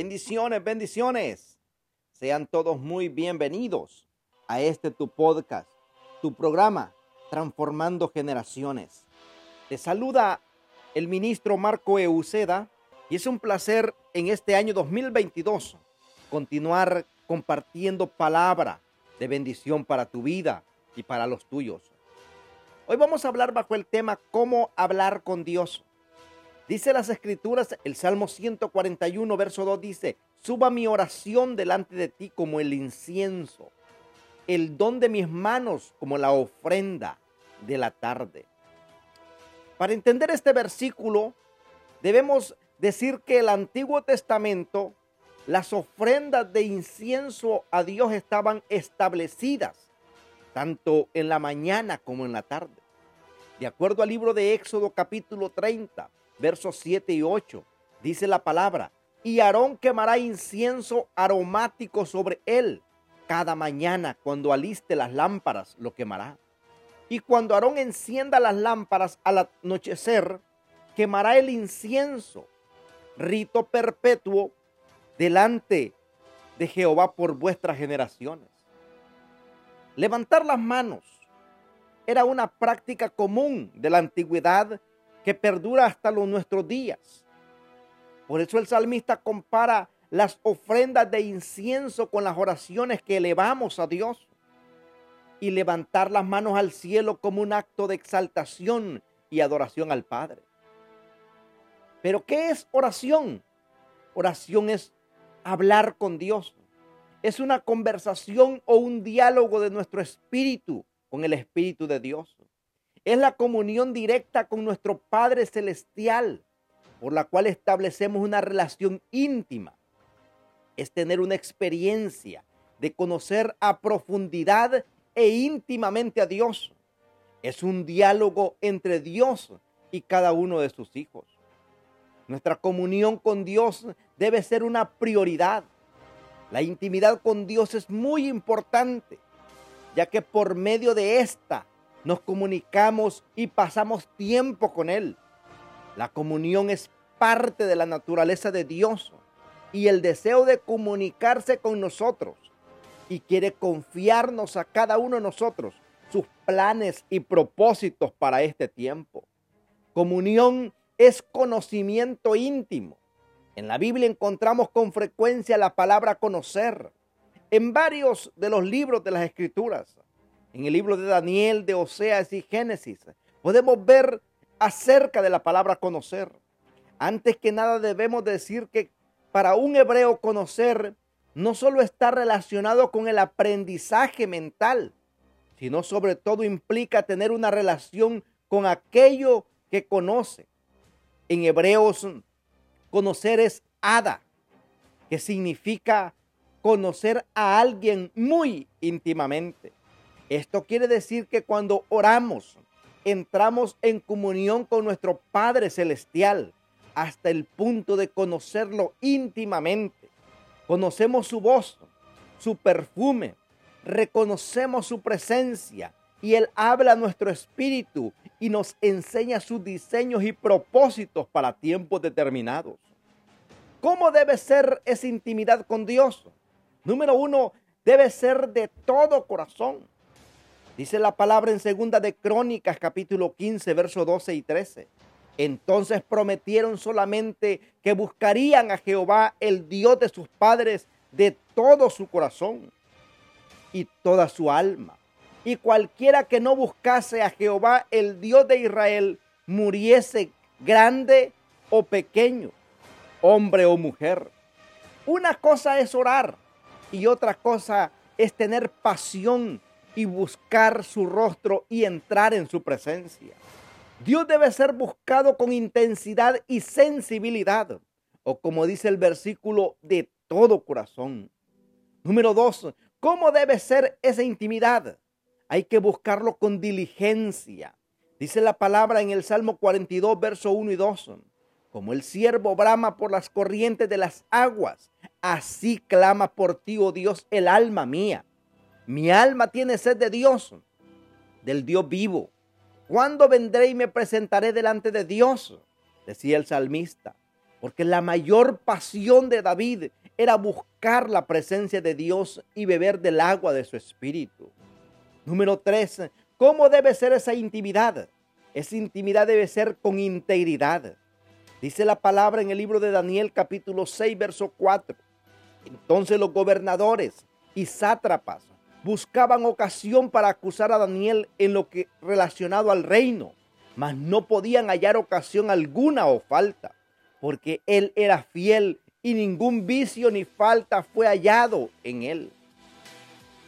Bendiciones, bendiciones. Sean todos muy bienvenidos a este tu podcast, tu programa Transformando Generaciones. Te saluda el ministro Marco Euceda y es un placer en este año 2022 continuar compartiendo palabra de bendición para tu vida y para los tuyos. Hoy vamos a hablar bajo el tema cómo hablar con Dios. Dice las escrituras, el Salmo 141, verso 2 dice, suba mi oración delante de ti como el incienso, el don de mis manos como la ofrenda de la tarde. Para entender este versículo, debemos decir que el Antiguo Testamento, las ofrendas de incienso a Dios estaban establecidas, tanto en la mañana como en la tarde. De acuerdo al libro de Éxodo capítulo 30, versos 7 y 8, dice la palabra, y Aarón quemará incienso aromático sobre él. Cada mañana cuando aliste las lámparas lo quemará. Y cuando Aarón encienda las lámparas al anochecer, quemará el incienso, rito perpetuo, delante de Jehová por vuestras generaciones. Levantar las manos era una práctica común de la antigüedad que perdura hasta los nuestros días. Por eso el salmista compara las ofrendas de incienso con las oraciones que elevamos a Dios y levantar las manos al cielo como un acto de exaltación y adoración al Padre. Pero ¿qué es oración? Oración es hablar con Dios. Es una conversación o un diálogo de nuestro espíritu con el Espíritu de Dios. Es la comunión directa con nuestro Padre Celestial, por la cual establecemos una relación íntima. Es tener una experiencia de conocer a profundidad e íntimamente a Dios. Es un diálogo entre Dios y cada uno de sus hijos. Nuestra comunión con Dios debe ser una prioridad. La intimidad con Dios es muy importante ya que por medio de esta nos comunicamos y pasamos tiempo con Él. La comunión es parte de la naturaleza de Dios y el deseo de comunicarse con nosotros y quiere confiarnos a cada uno de nosotros sus planes y propósitos para este tiempo. Comunión es conocimiento íntimo. En la Biblia encontramos con frecuencia la palabra conocer en varios de los libros de las Escrituras, en el libro de Daniel, de Oseas y Génesis, podemos ver acerca de la palabra conocer. Antes que nada debemos decir que para un hebreo conocer no solo está relacionado con el aprendizaje mental, sino sobre todo implica tener una relación con aquello que conoce. En hebreos, conocer es ada, que significa conocer a alguien muy íntimamente. Esto quiere decir que cuando oramos, entramos en comunión con nuestro Padre Celestial hasta el punto de conocerlo íntimamente. Conocemos su voz, su perfume, reconocemos su presencia y Él habla a nuestro espíritu y nos enseña sus diseños y propósitos para tiempos determinados. ¿Cómo debe ser esa intimidad con Dios? Número uno, debe ser de todo corazón. Dice la palabra en segunda de Crónicas capítulo 15, versos 12 y 13. Entonces prometieron solamente que buscarían a Jehová, el Dios de sus padres, de todo su corazón y toda su alma. Y cualquiera que no buscase a Jehová, el Dios de Israel, muriese grande o pequeño, hombre o mujer. Una cosa es orar y otra cosa es tener pasión y buscar su rostro y entrar en su presencia. Dios debe ser buscado con intensidad y sensibilidad, o como dice el versículo, de todo corazón. Número dos, ¿cómo debe ser esa intimidad? Hay que buscarlo con diligencia. Dice la palabra en el Salmo 42, verso 1 y 2. Como el siervo brama por las corrientes de las aguas, así clama por ti, oh Dios, el alma mía. Mi alma tiene sed de Dios, del Dios vivo. ¿Cuándo vendré y me presentaré delante de Dios? Decía el salmista. porque la mayor pasión de David era buscar la presencia de Dios y beber del agua de su espíritu. Número tres, ¿cómo debe ser esa intimidad? Esa intimidad debe ser con integridad. Dice la palabra en el libro de Daniel capítulo 6, verso 4. Entonces los gobernadores y sátrapas buscaban ocasión para acusar a Daniel en lo que relacionado al reino, mas no podían hallar ocasión alguna o falta, porque él era fiel y ningún vicio ni falta fue hallado en él.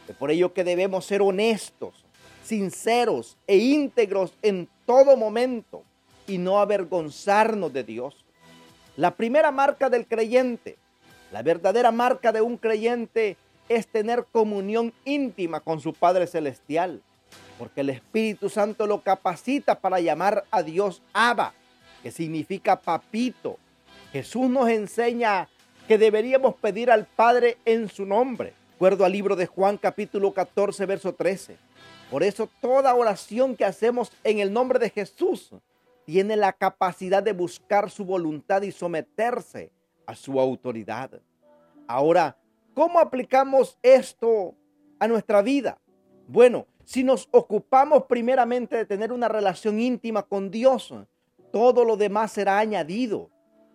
Es por ello que debemos ser honestos, sinceros e íntegros en todo momento y no avergonzarnos de Dios. La primera marca del creyente, la verdadera marca de un creyente es tener comunión íntima con su Padre Celestial, porque el Espíritu Santo lo capacita para llamar a Dios Abba, que significa papito. Jesús nos enseña que deberíamos pedir al Padre en su nombre, acuerdo al libro de Juan capítulo 14, verso 13. Por eso toda oración que hacemos en el nombre de Jesús tiene la capacidad de buscar su voluntad y someterse a su autoridad. Ahora, ¿cómo aplicamos esto a nuestra vida? Bueno, si nos ocupamos primeramente de tener una relación íntima con Dios, todo lo demás será añadido.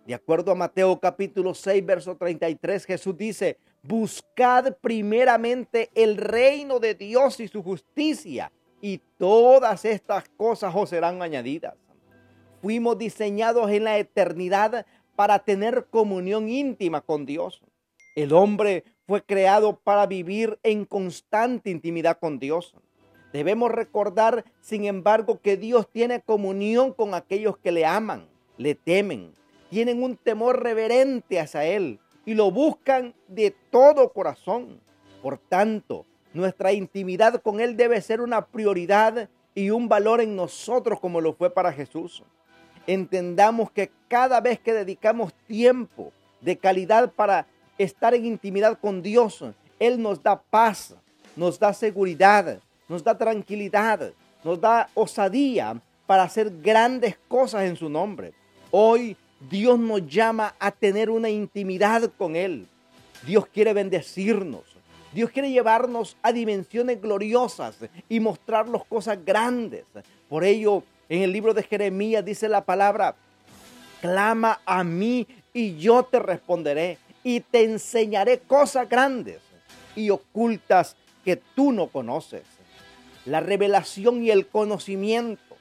De acuerdo a Mateo capítulo 6, verso 33, Jesús dice, buscad primeramente el reino de Dios y su justicia, y todas estas cosas os serán añadidas. Fuimos diseñados en la eternidad para tener comunión íntima con Dios. El hombre fue creado para vivir en constante intimidad con Dios. Debemos recordar, sin embargo, que Dios tiene comunión con aquellos que le aman, le temen, tienen un temor reverente hacia Él y lo buscan de todo corazón. Por tanto, nuestra intimidad con Él debe ser una prioridad y un valor en nosotros como lo fue para Jesús entendamos que cada vez que dedicamos tiempo de calidad para estar en intimidad con Dios, Él nos da paz, nos da seguridad, nos da tranquilidad, nos da osadía para hacer grandes cosas en su nombre. Hoy Dios nos llama a tener una intimidad con Él. Dios quiere bendecirnos. Dios quiere llevarnos a dimensiones gloriosas y mostrarnos cosas grandes. Por ello, en el libro de Jeremías dice la palabra, clama a mí y yo te responderé y te enseñaré cosas grandes y ocultas que tú no conoces. La revelación y el conocimiento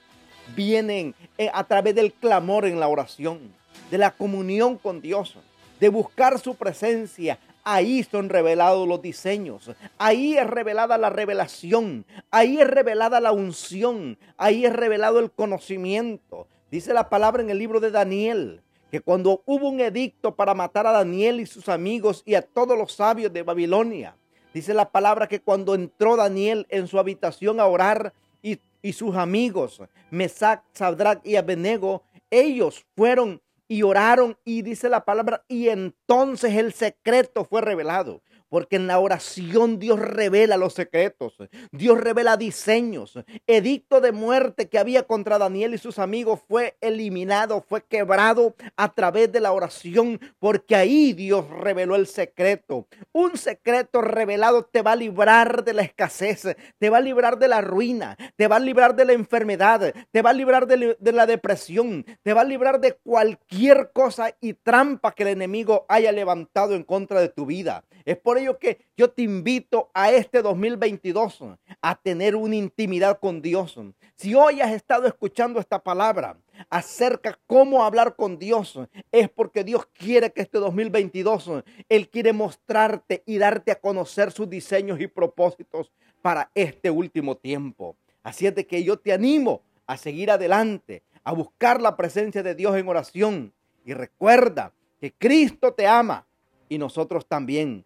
vienen eh, a través del clamor en la oración, de la comunión con Dios, de buscar su presencia, Ahí son revelados los diseños. Ahí es revelada la revelación. Ahí es revelada la unción. Ahí es revelado el conocimiento. Dice la palabra en el libro de Daniel que cuando hubo un edicto para matar a Daniel y sus amigos y a todos los sabios de Babilonia, dice la palabra que cuando entró Daniel en su habitación a orar y, y sus amigos, Mesac, Sadrach y Abednego, ellos fueron y oraron y dice la palabra y entonces el secreto fue revelado. Porque en la oración Dios revela los secretos, Dios revela diseños. Edicto de muerte que había contra Daniel y sus amigos fue eliminado, fue quebrado a través de la oración, porque ahí Dios reveló el secreto. Un secreto revelado te va a librar de la escasez, te va a librar de la ruina, te va a librar de la enfermedad, te va a librar de, la depresión, te va a librar de cualquier cosa y trampa que el enemigo haya levantado en contra de tu vida. Es por ello que yo te invito a este 2022 a tener una intimidad con Dios. Si hoy has estado escuchando esta palabra acerca cómo hablar con Dios, es porque Dios quiere que este 2022 Él quiere mostrarte y darte a conocer sus diseños y propósitos para este último tiempo. Así es de que yo te animo a seguir adelante, a buscar la presencia de Dios en oración. Y recuerda que Cristo te ama y nosotros también.